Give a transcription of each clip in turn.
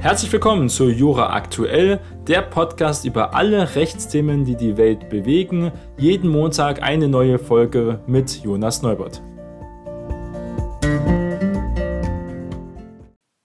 Herzlich willkommen zu Jura Aktuell, der Podcast über alle Rechtsthemen, die die Welt bewegen. Jeden Montag eine neue Folge mit Jonas Neubert.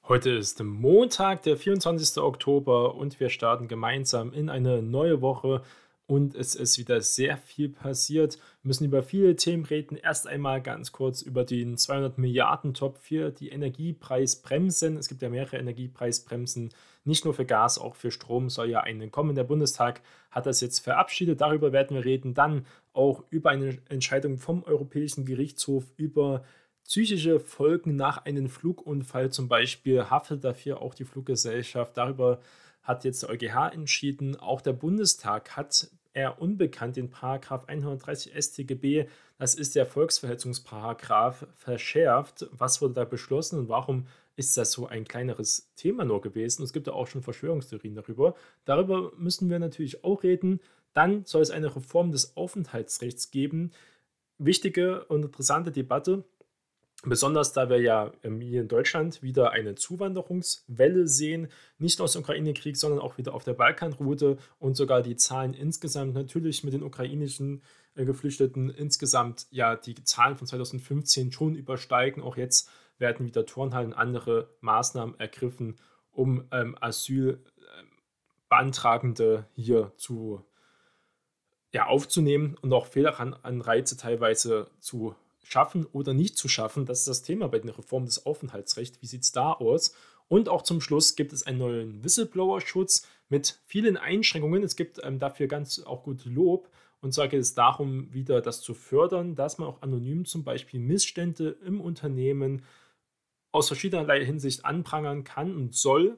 Heute ist Montag, der 24. Oktober und wir starten gemeinsam in eine neue Woche und es ist wieder sehr viel passiert. Wir müssen über viele Themen reden. Erst einmal ganz kurz über den 200 Milliarden Top 4, die Energiepreisbremsen. Es gibt ja mehrere Energiepreisbremsen, nicht nur für Gas, auch für Strom soll ja eine kommen. Der Bundestag hat das jetzt verabschiedet. Darüber werden wir reden. Dann auch über eine Entscheidung vom Europäischen Gerichtshof über psychische Folgen nach einem Flugunfall. Zum Beispiel haftet dafür auch die Fluggesellschaft. Darüber hat jetzt der EuGH entschieden. Auch der Bundestag hat eher unbekannt den Paragraph 130 StGB, das ist der Volksverhetzungsparagraph, verschärft. Was wurde da beschlossen und warum ist das so ein kleineres Thema nur gewesen? Es gibt ja auch schon Verschwörungstheorien darüber. Darüber müssen wir natürlich auch reden. Dann soll es eine Reform des Aufenthaltsrechts geben. Wichtige und interessante Debatte. Besonders da wir ja hier in Deutschland wieder eine Zuwanderungswelle sehen, nicht aus dem Ukraine-Krieg, sondern auch wieder auf der Balkanroute und sogar die Zahlen insgesamt natürlich mit den ukrainischen äh, Geflüchteten insgesamt ja die Zahlen von 2015 schon übersteigen. Auch jetzt werden wieder Turnhallen und andere Maßnahmen ergriffen, um ähm, Asylbeantragende ähm, hier zu ja, aufzunehmen und auch Fehleranreize teilweise zu schaffen oder nicht zu schaffen. Das ist das Thema bei der Reform des Aufenthaltsrechts. Wie sieht es da aus? Und auch zum Schluss gibt es einen neuen Whistleblower-Schutz mit vielen Einschränkungen. Es gibt ähm, dafür ganz auch gut Lob. Und zwar geht es darum, wieder das zu fördern, dass man auch anonym zum Beispiel Missstände im Unternehmen aus verschiedenerlei Hinsicht anprangern kann und soll,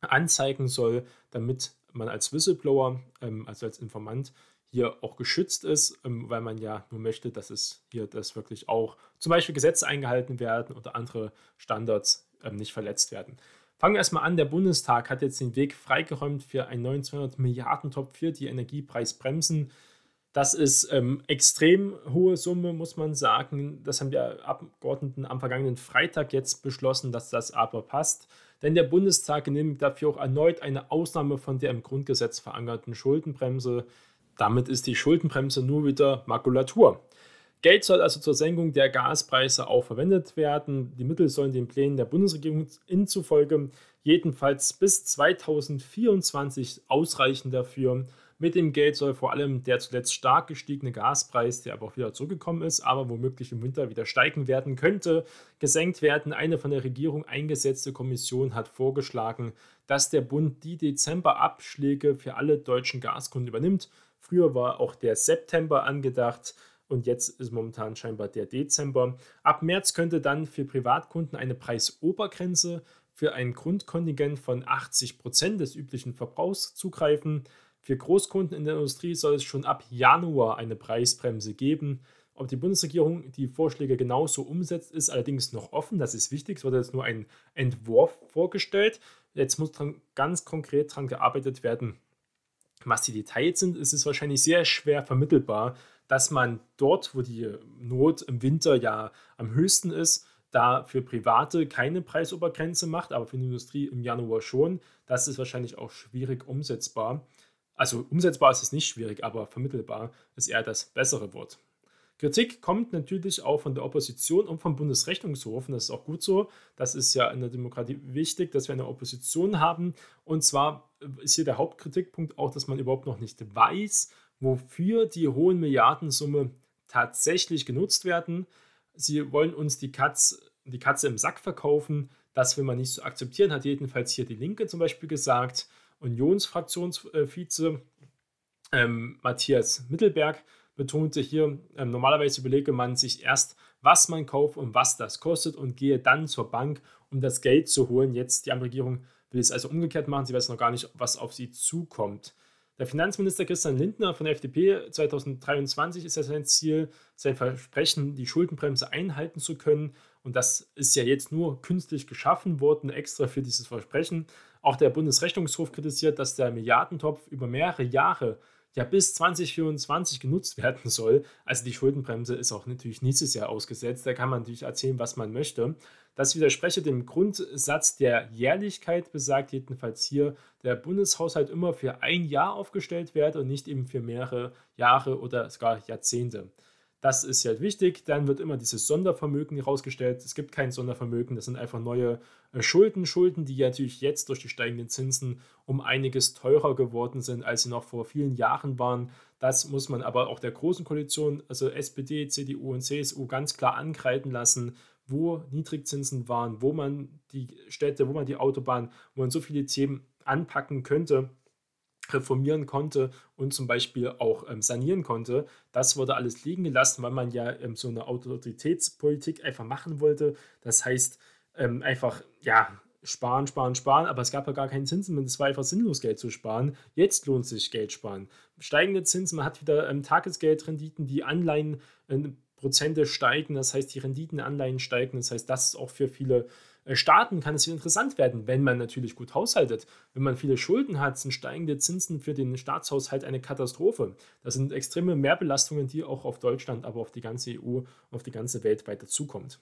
anzeigen soll, damit man als Whistleblower, ähm, also als Informant, hier auch geschützt ist, ähm, weil man ja nur möchte, dass es hier das wirklich auch zum Beispiel Gesetze eingehalten werden oder andere Standards ähm, nicht verletzt werden. Fangen wir erstmal an. Der Bundestag hat jetzt den Weg freigeräumt für einen neuen 200 Milliarden Top 4, die Energiepreisbremsen. Das ist ähm, extrem hohe Summe, muss man sagen. Das haben die Abgeordneten am vergangenen Freitag jetzt beschlossen, dass das aber passt. Denn der Bundestag genehmigt dafür auch erneut eine Ausnahme von der im Grundgesetz verankerten Schuldenbremse. Damit ist die Schuldenbremse nur wieder Makulatur. Geld soll also zur Senkung der Gaspreise auch verwendet werden. Die Mittel sollen den Plänen der Bundesregierung inzufolge jedenfalls bis 2024 ausreichen dafür. Mit dem Geld soll vor allem der zuletzt stark gestiegene Gaspreis, der aber auch wieder zurückgekommen ist, aber womöglich im Winter wieder steigen werden könnte, gesenkt werden. Eine von der Regierung eingesetzte Kommission hat vorgeschlagen, dass der Bund die Dezemberabschläge für alle deutschen Gaskunden übernimmt Früher war auch der September angedacht und jetzt ist momentan scheinbar der Dezember. Ab März könnte dann für Privatkunden eine Preisobergrenze für ein Grundkontingent von 80 Prozent des üblichen Verbrauchs zugreifen. Für Großkunden in der Industrie soll es schon ab Januar eine Preisbremse geben. Ob die Bundesregierung die Vorschläge genauso umsetzt, ist allerdings noch offen. Das ist wichtig. Es wurde jetzt nur ein Entwurf vorgestellt. Jetzt muss dran, ganz konkret daran gearbeitet werden, was die Details sind, ist es wahrscheinlich sehr schwer vermittelbar, dass man dort, wo die Not im Winter ja am höchsten ist, da für Private keine Preisobergrenze macht, aber für die Industrie im Januar schon. Das ist wahrscheinlich auch schwierig umsetzbar. Also umsetzbar ist es nicht schwierig, aber vermittelbar ist eher das bessere Wort. Kritik kommt natürlich auch von der Opposition und vom Bundesrechnungshof. Und das ist auch gut so. Das ist ja in der Demokratie wichtig, dass wir eine Opposition haben. Und zwar ist hier der Hauptkritikpunkt auch, dass man überhaupt noch nicht weiß, wofür die hohen Milliardensumme tatsächlich genutzt werden. Sie wollen uns die, Katz, die Katze im Sack verkaufen. Das will man nicht so akzeptieren, hat jedenfalls hier die Linke zum Beispiel gesagt. Unionsfraktionsvize ähm, Matthias Mittelberg betonte hier, ähm, normalerweise überlege man sich erst, was man kauft und was das kostet und gehe dann zur Bank, um das Geld zu holen. Jetzt die Regierung will es also umgekehrt machen. Sie weiß noch gar nicht, was auf sie zukommt. Der Finanzminister Christian Lindner von der FDP 2023 ist ja sein Ziel, sein Versprechen, die Schuldenbremse einhalten zu können. Und das ist ja jetzt nur künstlich geschaffen worden, extra für dieses Versprechen. Auch der Bundesrechnungshof kritisiert, dass der Milliardentopf über mehrere Jahre ja bis 2024 genutzt werden soll. Also die Schuldenbremse ist auch natürlich nächstes Jahr ausgesetzt. Da kann man natürlich erzählen, was man möchte. Das widerspreche dem Grundsatz der Jährlichkeit, besagt jedenfalls hier, der Bundeshaushalt immer für ein Jahr aufgestellt werde und nicht eben für mehrere Jahre oder sogar Jahrzehnte. Das ist ja wichtig. Dann wird immer dieses Sondervermögen herausgestellt. Es gibt kein Sondervermögen, das sind einfach neue äh, Schulden. Schulden, die natürlich jetzt durch die steigenden Zinsen um einiges teurer geworden sind, als sie noch vor vielen Jahren waren. Das muss man aber auch der Großen Koalition, also SPD, CDU und CSU, ganz klar ankreiden lassen, wo Niedrigzinsen waren, wo man die Städte, wo man die Autobahn, wo man so viele Themen anpacken könnte reformieren konnte und zum Beispiel auch ähm, sanieren konnte. Das wurde alles liegen gelassen, weil man ja ähm, so eine Autoritätspolitik einfach machen wollte. Das heißt, ähm, einfach, ja, sparen, sparen, sparen, aber es gab ja gar keinen Zinsen. Es war einfach sinnlos, Geld zu sparen. Jetzt lohnt sich Geld sparen. Steigende Zinsen, man hat wieder ähm, Tagesgeldrenditen, die Anleihen. Äh, steigen, das heißt, die Renditen Anleihen steigen, das heißt, das ist auch für viele Staaten kann es wieder interessant werden, wenn man natürlich gut haushaltet. Wenn man viele Schulden hat, sind steigende Zinsen für den Staatshaushalt eine Katastrophe. Das sind extreme Mehrbelastungen, die auch auf Deutschland, aber auf die ganze EU, auf die ganze Welt weiter zukommt.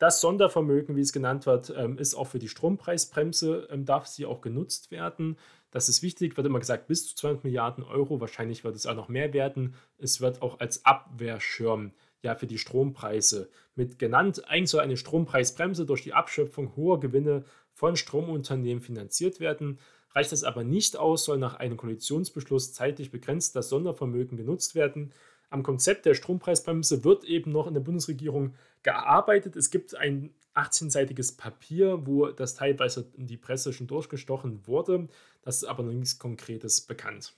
Das Sondervermögen, wie es genannt wird, ähm, ist auch für die Strompreisbremse, ähm, darf sie auch genutzt werden. Das ist wichtig, wird immer gesagt, bis zu 200 Milliarden Euro. Wahrscheinlich wird es auch noch mehr werden. Es wird auch als Abwehrschirm ja für die Strompreise mit genannt. Eigentlich soll eine Strompreisbremse durch die Abschöpfung hoher Gewinne von Stromunternehmen finanziert werden. Reicht das aber nicht aus, soll nach einem Koalitionsbeschluss zeitlich begrenzt das Sondervermögen genutzt werden. Am Konzept der Strompreisbremse wird eben noch in der Bundesregierung gearbeitet. Es gibt ein 18-seitiges Papier, wo das teilweise in die Presse schon durchgestochen wurde. Das ist aber noch nichts Konkretes bekannt.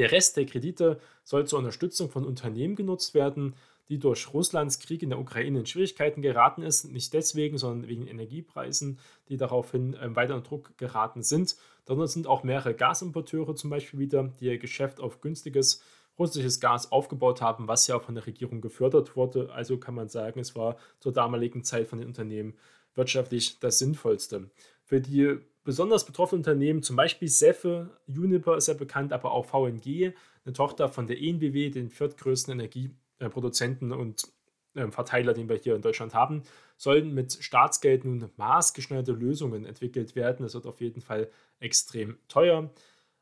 Der Rest der Kredite soll zur Unterstützung von Unternehmen genutzt werden die durch Russlands Krieg in der Ukraine in Schwierigkeiten geraten ist. Nicht deswegen, sondern wegen Energiepreisen, die daraufhin äh, weiter unter Druck geraten sind. Darunter sind auch mehrere Gasimporteure zum Beispiel wieder, die ihr Geschäft auf günstiges russisches Gas aufgebaut haben, was ja von der Regierung gefördert wurde. Also kann man sagen, es war zur damaligen Zeit von den Unternehmen wirtschaftlich das Sinnvollste. Für die besonders betroffenen Unternehmen, zum Beispiel Seffe, Uniper ist ja bekannt, aber auch VNG, eine Tochter von der ENBW, den viertgrößten Energie- äh, Produzenten und ähm, Verteiler, den wir hier in Deutschland haben, sollen mit Staatsgeld nun maßgeschneiderte Lösungen entwickelt werden. Das wird auf jeden Fall extrem teuer.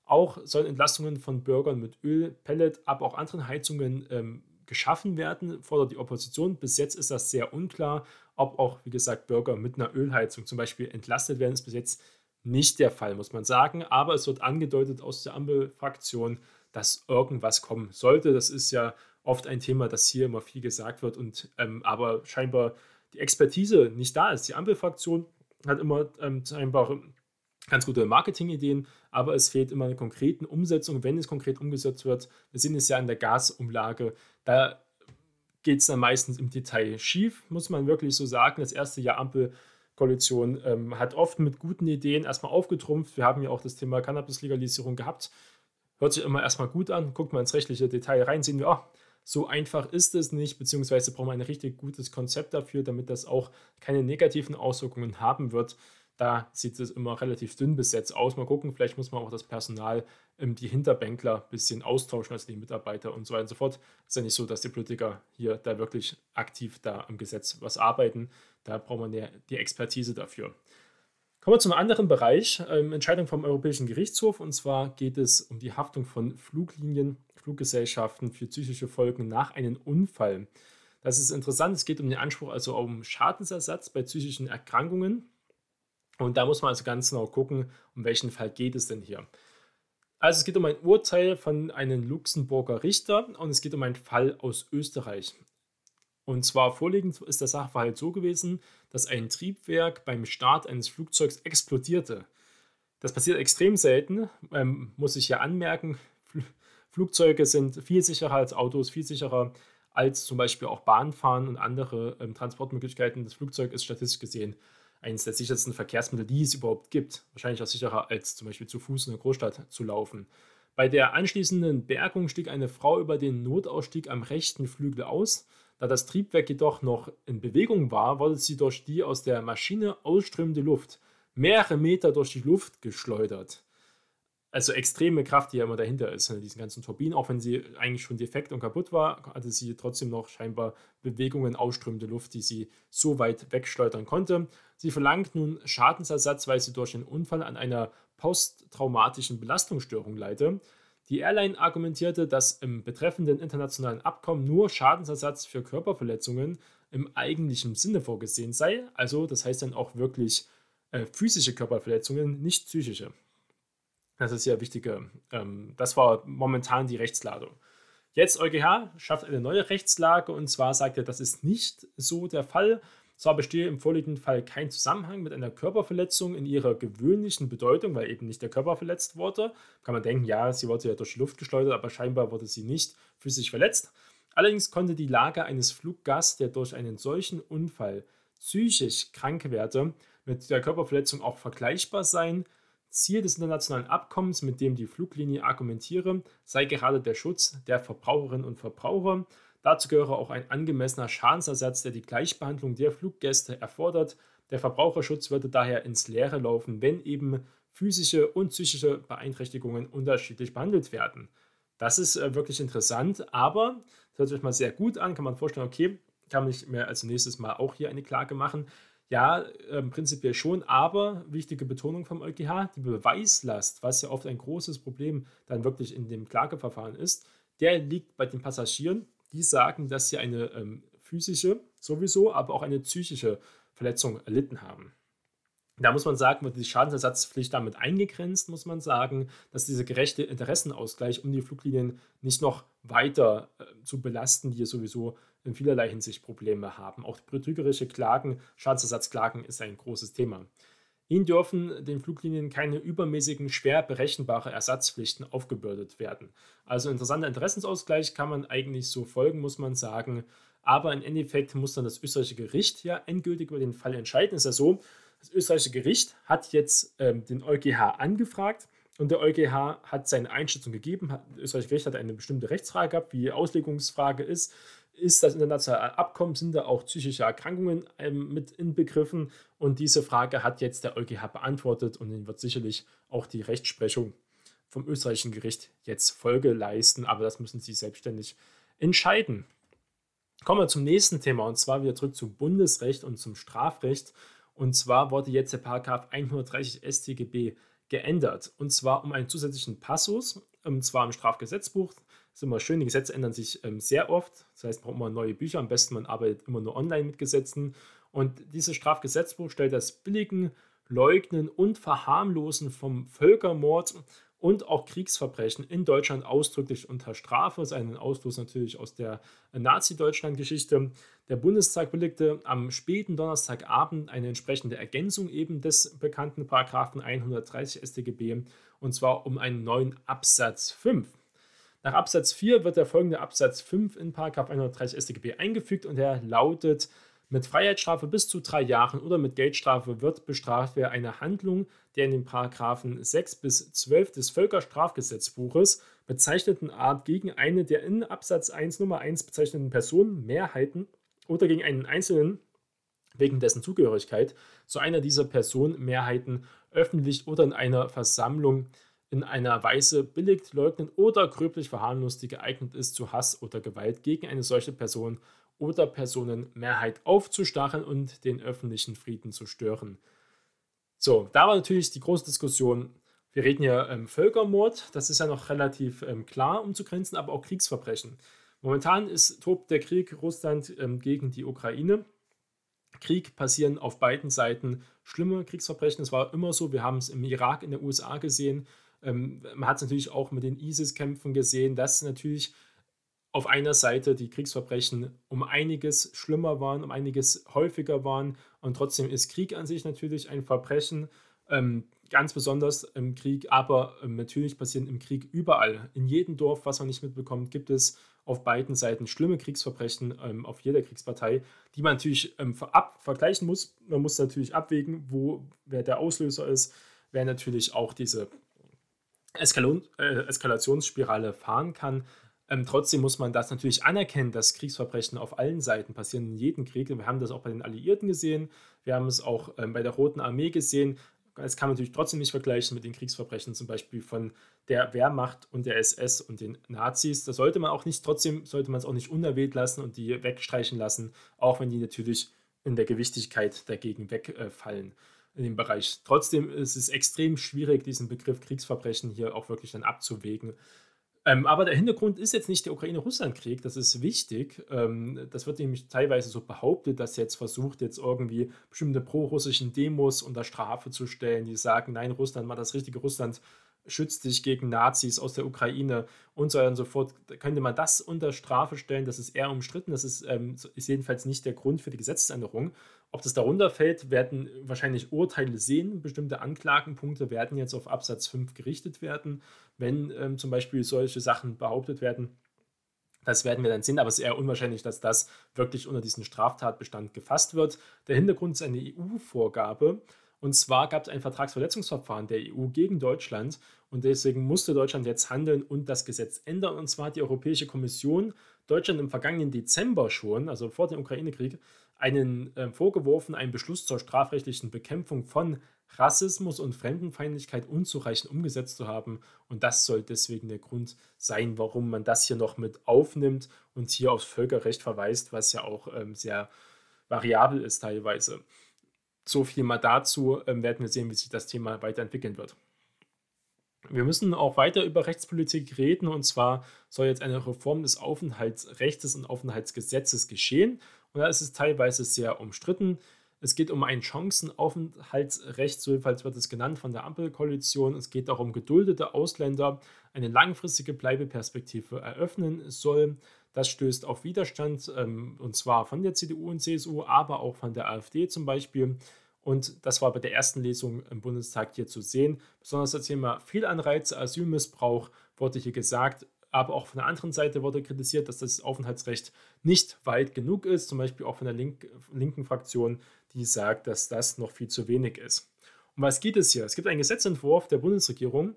Auch sollen Entlastungen von Bürgern mit Öl, Pellet, aber auch anderen Heizungen ähm, geschaffen werden, fordert die Opposition. Bis jetzt ist das sehr unklar, ob auch, wie gesagt, Bürger mit einer Ölheizung zum Beispiel entlastet werden. Das ist bis jetzt nicht der Fall, muss man sagen. Aber es wird angedeutet aus der Ampelfraktion, dass irgendwas kommen sollte. Das ist ja oft ein Thema, das hier immer viel gesagt wird und ähm, aber scheinbar die Expertise nicht da ist. Die Ampelfraktion hat immer ähm, scheinbar ganz gute Marketingideen, aber es fehlt immer eine konkrete Umsetzung, wenn es konkret umgesetzt wird. Wir sehen es ja in der Gasumlage, da geht es dann meistens im Detail schief, muss man wirklich so sagen. Das erste Jahr Ampelkoalition ähm, hat oft mit guten Ideen erstmal aufgetrumpft. Wir haben ja auch das Thema Cannabis-Legalisierung gehabt. Hört sich immer erstmal gut an, guckt man ins rechtliche Detail rein, sehen wir, oh, so einfach ist es nicht, beziehungsweise braucht man ein richtig gutes Konzept dafür, damit das auch keine negativen Auswirkungen haben wird. Da sieht es immer relativ dünn besetzt aus. Mal gucken, vielleicht muss man auch das Personal, ähm, die Hinterbänkler ein bisschen austauschen, also die Mitarbeiter und so weiter und so fort. Es ist ja nicht so, dass die Politiker hier da wirklich aktiv da am Gesetz was arbeiten. Da braucht man die Expertise dafür. Kommen wir zum anderen Bereich, ähm, Entscheidung vom Europäischen Gerichtshof. Und zwar geht es um die Haftung von Fluglinien, Fluggesellschaften für psychische Folgen nach einem Unfall. Das ist interessant. Es geht um den Anspruch, also um Schadensersatz bei psychischen Erkrankungen. Und da muss man also ganz genau gucken, um welchen Fall geht es denn hier. Also es geht um ein Urteil von einem Luxemburger Richter und es geht um einen Fall aus Österreich. Und zwar vorliegend ist der Sachverhalt so gewesen, dass ein Triebwerk beim Start eines Flugzeugs explodierte. Das passiert extrem selten, ähm, muss ich ja anmerken. Flugzeuge sind viel sicherer als Autos, viel sicherer als zum Beispiel auch Bahnfahren und andere ähm, Transportmöglichkeiten. Das Flugzeug ist statistisch gesehen eines der sichersten Verkehrsmittel, die es überhaupt gibt. Wahrscheinlich auch sicherer als zum Beispiel zu Fuß in der Großstadt zu laufen. Bei der anschließenden Bergung stieg eine Frau über den Notausstieg am rechten Flügel aus. Da das Triebwerk jedoch noch in Bewegung war, wurde sie durch die aus der Maschine ausströmende Luft mehrere Meter durch die Luft geschleudert. Also extreme Kraft, die ja immer dahinter ist, in diesen ganzen Turbinen, auch wenn sie eigentlich schon defekt und kaputt war, hatte sie trotzdem noch scheinbar Bewegungen, ausströmende Luft, die sie so weit wegschleudern konnte. Sie verlangt nun Schadensersatz, weil sie durch einen Unfall an einer posttraumatischen Belastungsstörung leide. Die Airline argumentierte, dass im betreffenden internationalen Abkommen nur Schadensersatz für Körperverletzungen im eigentlichen Sinne vorgesehen sei. Also, das heißt dann auch wirklich äh, physische Körperverletzungen, nicht psychische. Das ist ja wichtige. Ähm, das war momentan die Rechtslage. Jetzt EuGH schafft eine neue Rechtslage und zwar sagt er, das ist nicht so der Fall. Zwar bestehe im vorliegenden Fall kein Zusammenhang mit einer Körperverletzung in ihrer gewöhnlichen Bedeutung, weil eben nicht der Körper verletzt wurde. Kann man denken, ja, sie wurde ja durch die Luft geschleudert, aber scheinbar wurde sie nicht physisch verletzt. Allerdings konnte die Lage eines Fluggasts, der durch einen solchen Unfall psychisch krank werde, mit der Körperverletzung auch vergleichbar sein. Ziel des internationalen Abkommens, mit dem die Fluglinie argumentiere, sei gerade der Schutz der Verbraucherinnen und Verbraucher. Dazu gehöre auch ein angemessener Schadensersatz, der die Gleichbehandlung der Fluggäste erfordert. Der Verbraucherschutz würde daher ins Leere laufen, wenn eben physische und psychische Beeinträchtigungen unterschiedlich behandelt werden. Das ist äh, wirklich interessant, aber das hört sich mal sehr gut an. Kann man vorstellen, okay, kann ich mir als nächstes Mal auch hier eine Klage machen. Ja, äh, prinzipiell schon, aber wichtige Betonung vom EuGH, die Beweislast, was ja oft ein großes Problem dann wirklich in dem Klageverfahren ist, der liegt bei den Passagieren. Die sagen, dass sie eine ähm, physische sowieso, aber auch eine psychische Verletzung erlitten haben. Da muss man sagen, wird die Schadensersatzpflicht damit eingegrenzt, muss man sagen, dass dieser gerechte Interessenausgleich, um die Fluglinien nicht noch weiter äh, zu belasten, die sowieso in vielerlei Hinsicht Probleme haben. Auch betrügerische Klagen, Schadensersatzklagen ist ein großes Thema. Ihnen dürfen den Fluglinien keine übermäßigen, schwer berechenbare Ersatzpflichten aufgebürdet werden. Also interessanter Interessensausgleich kann man eigentlich so folgen, muss man sagen. Aber im Endeffekt muss dann das österreichische Gericht ja endgültig über den Fall entscheiden. Ist ja so, das österreichische Gericht hat jetzt ähm, den EuGH angefragt und der EuGH hat seine Einschätzung gegeben. Das österreichische Gericht hat eine bestimmte Rechtsfrage gehabt, wie die Auslegungsfrage ist. Ist das internationale Abkommen, sind da auch psychische Erkrankungen ähm, mit inbegriffen? Und diese Frage hat jetzt der EuGH beantwortet und dann wird sicherlich auch die Rechtsprechung vom österreichischen Gericht jetzt Folge leisten, aber das müssen sie selbstständig entscheiden. Kommen wir zum nächsten Thema und zwar wieder zurück zum Bundesrecht und zum Strafrecht. Und zwar wurde jetzt der Paragraph 130 StGB geändert. Und zwar um einen zusätzlichen Passus, und zwar im Strafgesetzbuch. Das ist immer schön, die Gesetze ändern sich ähm, sehr oft. Das heißt, man braucht immer neue Bücher. Am besten, man arbeitet immer nur online mit Gesetzen. Und dieses Strafgesetzbuch stellt das Billigen, Leugnen und Verharmlosen vom Völkermord und auch Kriegsverbrechen in Deutschland ausdrücklich unter Strafe. Das ist ein Ausfluss natürlich aus der Nazi-Deutschland-Geschichte. Der Bundestag billigte am späten Donnerstagabend eine entsprechende Ergänzung eben des bekannten Paragraphen 130 StGB und zwar um einen neuen Absatz 5. Nach Absatz 4 wird der folgende Absatz 5 in Paragraph 130 StGB eingefügt und er lautet mit Freiheitsstrafe bis zu drei Jahren oder mit Geldstrafe wird bestraft, wer eine Handlung der in den Paragraphen 6 bis 12 des Völkerstrafgesetzbuches bezeichneten Art gegen eine der in Absatz 1 Nummer 1 bezeichneten Personen, Mehrheiten oder gegen einen Einzelnen wegen dessen Zugehörigkeit zu einer dieser Personen, Mehrheiten öffentlich oder in einer Versammlung in einer Weise billigt, leugnet oder gröblich verharmlost, die geeignet ist zu Hass oder Gewalt gegen eine solche Person oder Personenmehrheit aufzustacheln und den öffentlichen Frieden zu stören. So, da war natürlich die große Diskussion. Wir reden ja ähm, Völkermord, das ist ja noch relativ ähm, klar umzugrenzen, aber auch Kriegsverbrechen. Momentan ist, tobt der Krieg Russland ähm, gegen die Ukraine. Krieg passieren auf beiden Seiten schlimme Kriegsverbrechen. Es war immer so. Wir haben es im Irak, in den USA gesehen. Ähm, man hat es natürlich auch mit den ISIS-Kämpfen gesehen, dass natürlich auf einer Seite die Kriegsverbrechen um einiges schlimmer waren, um einiges häufiger waren. Und trotzdem ist Krieg an sich natürlich ein Verbrechen, ähm, ganz besonders im Krieg. Aber ähm, natürlich passieren im Krieg überall. In jedem Dorf, was man nicht mitbekommt, gibt es auf beiden Seiten schlimme Kriegsverbrechen ähm, auf jeder Kriegspartei, die man natürlich ähm, ab, vergleichen muss. Man muss natürlich abwägen, wo wer der Auslöser ist, wer natürlich auch diese Eskalon, äh, Eskalationsspirale fahren kann. Ähm, trotzdem muss man das natürlich anerkennen, dass Kriegsverbrechen auf allen Seiten passieren, in jedem Krieg. Wir haben das auch bei den Alliierten gesehen, wir haben es auch ähm, bei der Roten Armee gesehen. Es kann man natürlich trotzdem nicht vergleichen mit den Kriegsverbrechen, zum Beispiel von der Wehrmacht und der SS und den Nazis. Da sollte man auch nicht, trotzdem sollte man es auch nicht unerwähnt lassen und die wegstreichen lassen, auch wenn die natürlich in der Gewichtigkeit dagegen wegfallen in dem Bereich. Trotzdem ist es extrem schwierig, diesen Begriff Kriegsverbrechen hier auch wirklich dann abzuwägen. Ähm, aber der Hintergrund ist jetzt nicht der Ukraine-Russland-Krieg, das ist wichtig. Ähm, das wird nämlich teilweise so behauptet, dass jetzt versucht, jetzt irgendwie bestimmte pro-russischen Demos unter Strafe zu stellen, die sagen, nein, Russland, mal das richtige Russland schützt dich gegen Nazis aus der Ukraine und so weiter und so fort. Könnte man das unter Strafe stellen, das ist eher umstritten, das ist, ähm, ist jedenfalls nicht der Grund für die Gesetzesänderung. Ob das darunter fällt, werden wahrscheinlich Urteile sehen. Bestimmte Anklagenpunkte werden jetzt auf Absatz 5 gerichtet werden, wenn ähm, zum Beispiel solche Sachen behauptet werden. Das werden wir dann sehen, aber es ist eher unwahrscheinlich, dass das wirklich unter diesen Straftatbestand gefasst wird. Der Hintergrund ist eine EU-Vorgabe. Und zwar gab es ein Vertragsverletzungsverfahren der EU gegen Deutschland und deswegen musste Deutschland jetzt handeln und das Gesetz ändern. Und zwar hat die Europäische Kommission Deutschland im vergangenen Dezember schon, also vor dem Ukraine-Krieg, einen äh, vorgeworfen, einen Beschluss zur strafrechtlichen Bekämpfung von Rassismus und Fremdenfeindlichkeit unzureichend umgesetzt zu haben. Und das soll deswegen der Grund sein, warum man das hier noch mit aufnimmt und hier aufs Völkerrecht verweist, was ja auch ähm, sehr variabel ist teilweise. So viel mal dazu, ähm, werden wir sehen, wie sich das Thema weiterentwickeln wird. Wir müssen auch weiter über Rechtspolitik reden und zwar soll jetzt eine Reform des Aufenthaltsrechts und Aufenthaltsgesetzes geschehen. Und da ist es teilweise sehr umstritten. Es geht um ein Chancenaufenthaltsrecht, so jedenfalls wird es genannt von der Ampelkoalition. Es geht darum, geduldete Ausländer eine langfristige Bleibeperspektive eröffnen soll. Das stößt auf Widerstand, ähm, und zwar von der CDU und CSU, aber auch von der AfD zum Beispiel. Und das war bei der ersten Lesung im Bundestag hier zu sehen. Besonders das Thema Fehlanreize, Asylmissbrauch wurde hier gesagt. Aber auch von der anderen Seite wurde kritisiert, dass das Aufenthaltsrecht nicht weit genug ist. Zum Beispiel auch von der Link linken Fraktion, die sagt, dass das noch viel zu wenig ist. Um was geht es hier? Es gibt einen Gesetzentwurf der Bundesregierung.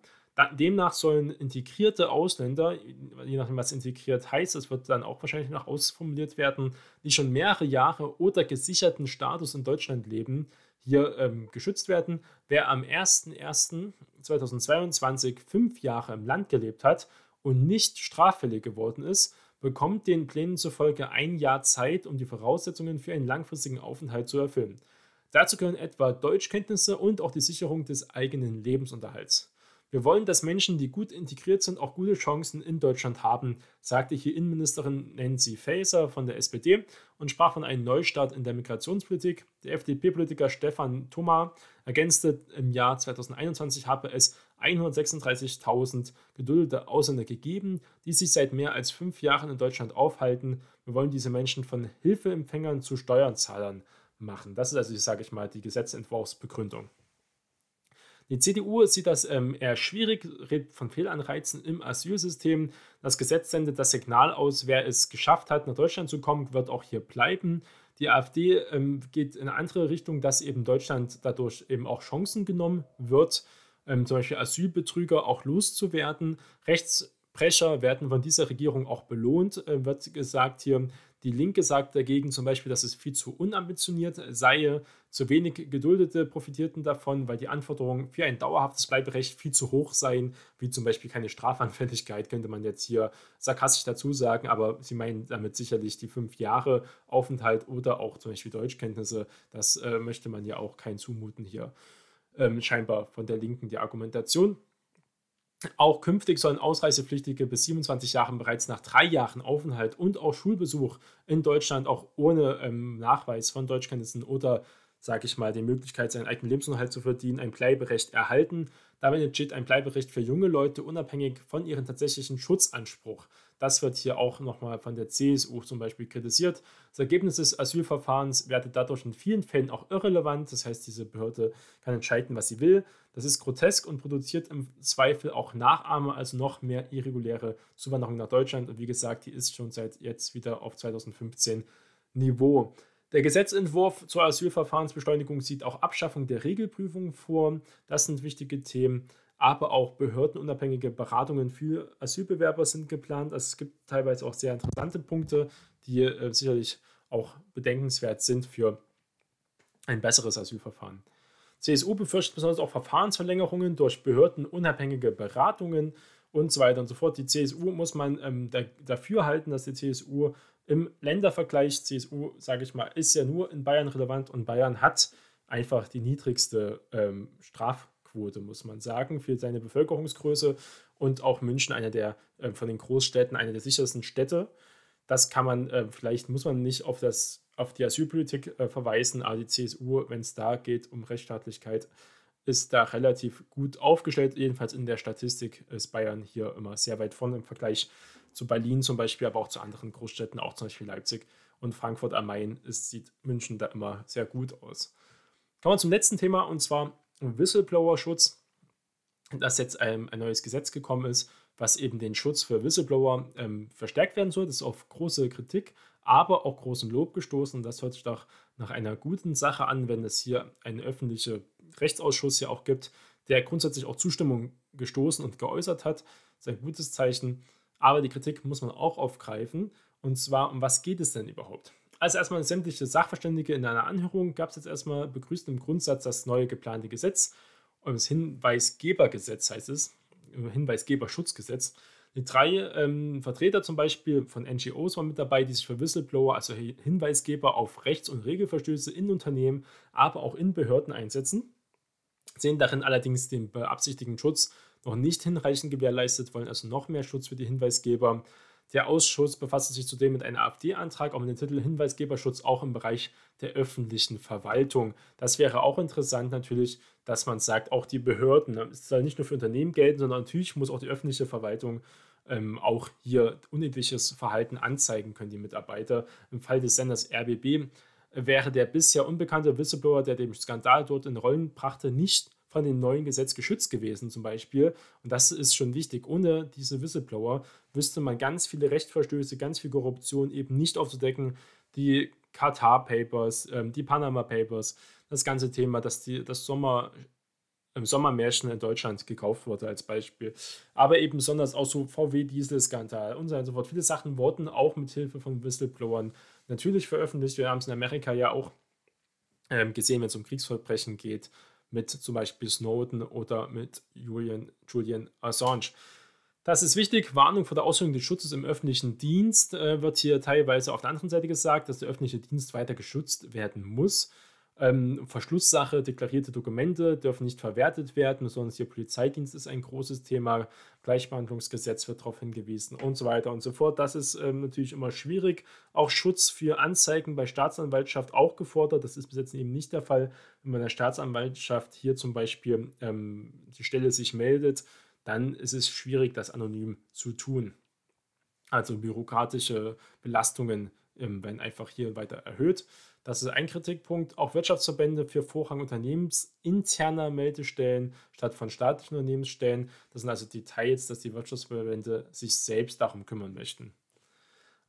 Demnach sollen integrierte Ausländer, je nachdem was integriert heißt, das wird dann auch wahrscheinlich noch ausformuliert werden, die schon mehrere Jahre oder gesicherten Status in Deutschland leben, hier ähm, geschützt werden. Wer am 01.01.2022 fünf Jahre im Land gelebt hat und nicht straffällig geworden ist, bekommt den Plänen zufolge ein Jahr Zeit, um die Voraussetzungen für einen langfristigen Aufenthalt zu erfüllen. Dazu gehören etwa Deutschkenntnisse und auch die Sicherung des eigenen Lebensunterhalts. Wir wollen, dass Menschen, die gut integriert sind, auch gute Chancen in Deutschland haben, sagte hier Innenministerin Nancy Faeser von der SPD und sprach von einem Neustart in der Migrationspolitik. Der FDP-Politiker Stefan Thoma ergänzte, im Jahr 2021 habe es 136.000 geduldete Ausländer gegeben, die sich seit mehr als fünf Jahren in Deutschland aufhalten. Wir wollen diese Menschen von Hilfeempfängern zu Steuerzahlern machen. Das ist also, sage ich mal, die Gesetzentwurfsbegründung. Die CDU sieht das ähm, eher schwierig, redet von Fehlanreizen im Asylsystem. Das Gesetz sendet das Signal aus, wer es geschafft hat, nach Deutschland zu kommen, wird auch hier bleiben. Die AfD ähm, geht in eine andere Richtung, dass eben Deutschland dadurch eben auch Chancen genommen wird, ähm, zum Beispiel Asylbetrüger auch loszuwerden. Rechtsbrecher werden von dieser Regierung auch belohnt, äh, wird gesagt hier. Die Linke sagt dagegen zum Beispiel, dass es viel zu unambitioniert sei. Zu wenig Geduldete profitierten davon, weil die Anforderungen für ein dauerhaftes Bleiberecht viel zu hoch seien, wie zum Beispiel keine Strafanfälligkeit, könnte man jetzt hier sarkastisch dazu sagen, aber sie meinen damit sicherlich die fünf Jahre Aufenthalt oder auch zum Beispiel Deutschkenntnisse. Das äh, möchte man ja auch kein zumuten hier. Ähm, scheinbar von der Linken die Argumentation. Auch künftig sollen Ausreisepflichtige bis 27 Jahren bereits nach drei Jahren Aufenthalt und auch Schulbesuch in Deutschland auch ohne ähm, Nachweis von Deutschkenntnissen oder, sage ich mal, die Möglichkeit, seinen eigenen Lebensunterhalt zu verdienen, ein Bleiberecht erhalten. Damit entsteht ein Bleiberecht für junge Leute unabhängig von ihrem tatsächlichen Schutzanspruch. Das wird hier auch nochmal von der CSU zum Beispiel kritisiert. Das Ergebnis des Asylverfahrens werde dadurch in vielen Fällen auch irrelevant. Das heißt, diese Behörde kann entscheiden, was sie will. Das ist grotesk und produziert im Zweifel auch Nachahmer, also noch mehr irreguläre Zuwanderung nach Deutschland. Und wie gesagt, die ist schon seit jetzt wieder auf 2015 Niveau. Der Gesetzentwurf zur Asylverfahrensbeschleunigung sieht auch Abschaffung der Regelprüfung vor. Das sind wichtige Themen aber auch behördenunabhängige Beratungen für Asylbewerber sind geplant. Also es gibt teilweise auch sehr interessante Punkte, die äh, sicherlich auch bedenkenswert sind für ein besseres Asylverfahren. CSU befürchtet besonders auch Verfahrensverlängerungen durch behördenunabhängige Beratungen und so weiter und so fort. Die CSU muss man ähm, da, dafür halten, dass die CSU im Ländervergleich, CSU, sage ich mal, ist ja nur in Bayern relevant und Bayern hat einfach die niedrigste ähm, Strafquote, muss man sagen, für seine Bevölkerungsgröße und auch München, einer der äh, von den Großstädten, eine der sichersten Städte. Das kann man, äh, vielleicht muss man nicht auf, das, auf die Asylpolitik äh, verweisen, aber die CSU, wenn es da geht um Rechtsstaatlichkeit, ist da relativ gut aufgestellt. Jedenfalls in der Statistik ist Bayern hier immer sehr weit vorne im Vergleich zu Berlin zum Beispiel, aber auch zu anderen Großstädten, auch zum Beispiel Leipzig und Frankfurt am Main. Es sieht München da immer sehr gut aus. Kommen wir zum letzten Thema und zwar Whistleblower-Schutz. Dass jetzt ein, ein, neues Gesetz gekommen ist, was eben den Schutz für Whistleblower ähm, verstärkt werden soll. Das ist auf große Kritik, aber auch großen Lob gestoßen. Das hört sich doch nach einer guten Sache an, wenn es hier einen öffentlichen Rechtsausschuss ja auch gibt, der grundsätzlich auch Zustimmung gestoßen und geäußert hat. Das ist ein gutes Zeichen. Aber die Kritik muss man auch aufgreifen. Und zwar, um was geht es denn überhaupt? Also erstmal sämtliche Sachverständige in einer Anhörung gab es jetzt erstmal begrüßt im Grundsatz das neue geplante Gesetz. Und das Hinweisgebergesetz heißt es, Hinweisgeberschutzgesetz. Die drei ähm, Vertreter zum Beispiel von NGOs waren mit dabei, die sich für Whistleblower, also Hinweisgeber auf Rechts- und Regelverstöße in Unternehmen, aber auch in Behörden einsetzen. Sehen darin allerdings den beabsichtigten Schutz noch nicht hinreichend gewährleistet, wollen also noch mehr Schutz für die Hinweisgeber. Der Ausschuss befasste sich zudem mit einem AfD-Antrag, mit dem Titel Hinweisgeberschutz auch im Bereich der öffentlichen Verwaltung. Das wäre auch interessant natürlich, dass man sagt, auch die Behörden, ne, es soll nicht nur für Unternehmen gelten, sondern natürlich muss auch die öffentliche Verwaltung ähm, auch hier unethisches Verhalten anzeigen können, die Mitarbeiter. Im Fall des Senders RBB wäre der bisher unbekannte Whistleblower, der den Skandal dort in Rollen brachte, nicht von dem neuen Gesetz geschützt gewesen, zum Beispiel. Und das ist schon wichtig. Ohne diese Whistleblower wüsste man ganz viele Rechtsverstöße, ganz viel Korruption eben nicht aufzudecken. Die Qatar Papers, ähm, die Panama Papers, das ganze Thema, dass die, das Sommer, im Sommermärchen in Deutschland gekauft wurde als Beispiel. Aber eben besonders auch so VW-Diesel-Skandal und so weiter und so fort. Viele Sachen wurden auch mit Hilfe von Whistleblowern natürlich veröffentlicht. Wir haben es in Amerika ja auch ähm, gesehen, wenn es um Kriegsverbrechen geht mit zum Beispiel Snowden oder mit Julian, Julian Assange. Das ist wichtig. Warnung vor der Ausübung des Schutzes im öffentlichen Dienst äh, wird hier teilweise auf der anderen Seite gesagt, dass der öffentliche Dienst weiter geschützt werden muss. Ähm, Verschlusssache, deklarierte Dokumente dürfen nicht verwertet werden, besonders hier Polizeidienst ist ein großes Thema, Gleichbehandlungsgesetz wird darauf hingewiesen und so weiter und so fort. Das ist ähm, natürlich immer schwierig. Auch Schutz für Anzeigen bei Staatsanwaltschaft auch gefordert. Das ist bis jetzt eben nicht der Fall. Wenn bei der Staatsanwaltschaft hier zum Beispiel ähm, die Stelle sich meldet, dann ist es schwierig, das anonym zu tun. Also bürokratische Belastungen ähm, werden einfach hier weiter erhöht. Das ist ein Kritikpunkt. Auch Wirtschaftsverbände für Vorrang unternehmensinterner Meldestellen statt von staatlichen Unternehmensstellen. Das sind also Details, dass die Wirtschaftsverbände sich selbst darum kümmern möchten.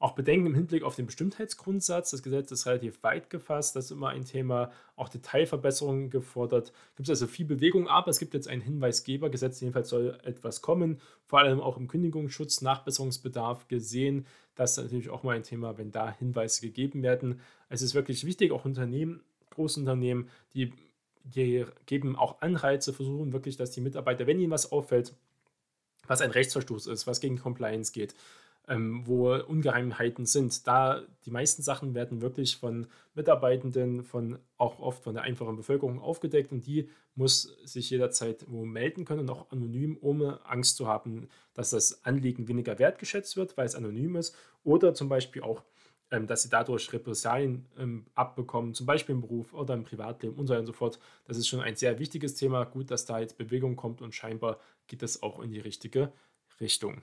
Auch Bedenken im Hinblick auf den Bestimmtheitsgrundsatz. Das Gesetz ist relativ weit gefasst, das ist immer ein Thema. Auch Detailverbesserungen gefordert. Gibt es also viel Bewegung, aber es gibt jetzt ein Hinweisgebergesetz. Jedenfalls soll etwas kommen, vor allem auch im Kündigungsschutz, Nachbesserungsbedarf gesehen. Das ist natürlich auch mal ein Thema, wenn da Hinweise gegeben werden. Es ist wirklich wichtig, auch Unternehmen, Großunternehmen, die, die geben auch Anreize, versuchen wirklich, dass die Mitarbeiter, wenn ihnen was auffällt, was ein Rechtsverstoß ist, was gegen Compliance geht, ähm, wo Ungeheimheiten sind. Da die meisten Sachen werden wirklich von Mitarbeitenden, von auch oft von der einfachen Bevölkerung aufgedeckt und die muss sich jederzeit wo melden können auch anonym, ohne Angst zu haben, dass das Anliegen weniger wertgeschätzt wird, weil es anonym ist oder zum Beispiel auch ähm, dass sie dadurch Repressalien ähm, abbekommen, zum Beispiel im Beruf oder im Privatleben und so weiter und so fort. Das ist schon ein sehr wichtiges Thema. Gut, dass da jetzt Bewegung kommt und scheinbar geht es auch in die richtige Richtung.